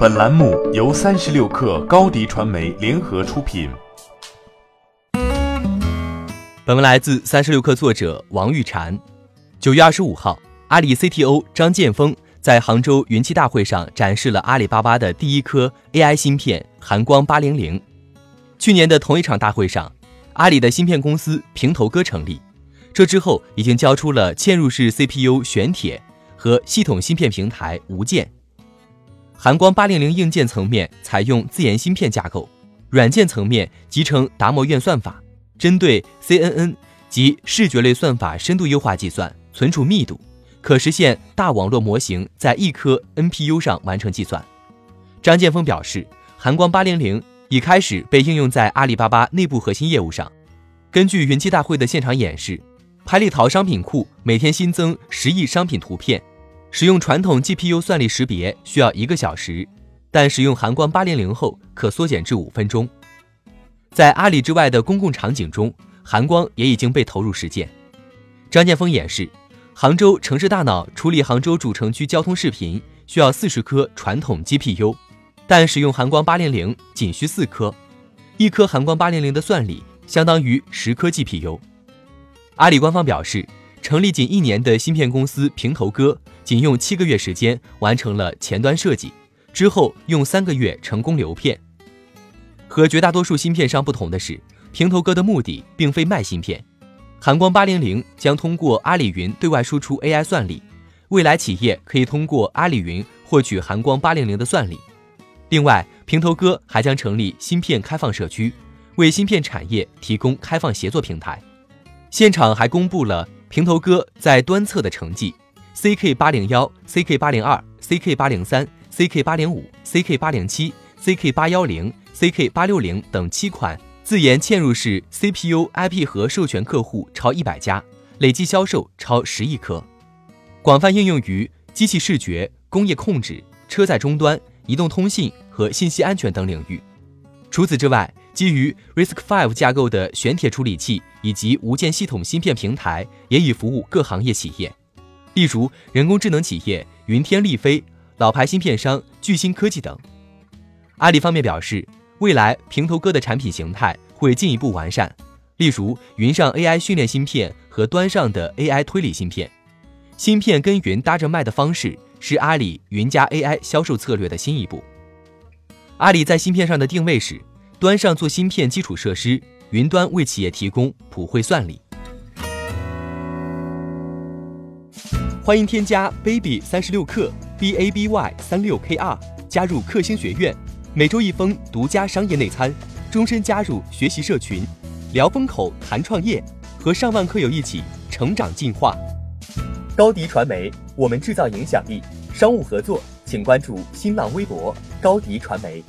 本栏目由三十六氪高低传媒联合出品。本文来自三十六氪作者王玉婵。九月二十五号，阿里 CTO 张建峰在杭州云栖大会上展示了阿里巴巴的第一颗 AI 芯片寒光八零零。去年的同一场大会上，阿里的芯片公司平头哥成立，这之后已经交出了嵌入式 CPU 玄铁和系统芯片平台无剑。寒光八零零硬件层面采用自研芯片架构，软件层面集成达摩院算法，针对 CNN 及视觉类算法深度优化计算，存储密度可实现大网络模型在一颗 NPU 上完成计算。张建峰表示，寒光八零零已开始被应用在阿里巴巴内部核心业务上。根据云栖大会的现场演示，拍立淘商品库每天新增十亿商品图片。使用传统 GPU 算力识别需要一个小时，但使用寒光八零零后可缩减至五分钟。在阿里之外的公共场景中，寒光也已经被投入实践。张建峰演示，杭州城市大脑处理杭州主城区交通视频需要四十颗传统 GPU，但使用寒光八零零仅需四颗，一颗寒光八零零的算力相当于十颗 GPU。阿里官方表示。成立仅一年的芯片公司平头哥，仅用七个月时间完成了前端设计，之后用三个月成功流片。和绝大多数芯片商不同的是，平头哥的目的并非卖芯片。寒光八零零将通过阿里云对外输出 AI 算力，未来企业可以通过阿里云获取寒光八零零的算力。另外，平头哥还将成立芯片开放社区，为芯片产业提供开放协作平台。现场还公布了。平头哥在端侧的成绩：CK 八零幺、CK 八零二、CK 八零三、CK 八零五、CK 八零七、CK 八幺零、CK 八六零等七款自研嵌入式 CPU IP 核授权客户超一百家，累计销售超十亿颗，广泛应用于机器视觉、工业控制、车载终端、移动通信和信息安全等领域。除此之外，基于 RISC-V 架构的玄铁处理器以及无键系统芯片平台也已服务各行业企业，例如人工智能企业云天力飞、老牌芯片商巨星科技等。阿里方面表示，未来平头哥的产品形态会进一步完善，例如云上 AI 训练芯片和端上的 AI 推理芯片。芯片跟云搭着卖的方式是阿里云加 AI 销售策略的新一步。阿里在芯片上的定位是。端上做芯片基础设施，云端为企业提供普惠算力。欢迎添加 baby 三十六克 b a b y 三六 k r 加入克星学院，每周一封独家商业内参，终身加入学习社群，聊风口谈创业，和上万课友一起成长进化。高迪传媒，我们制造影响力。商务合作，请关注新浪微博高迪传媒。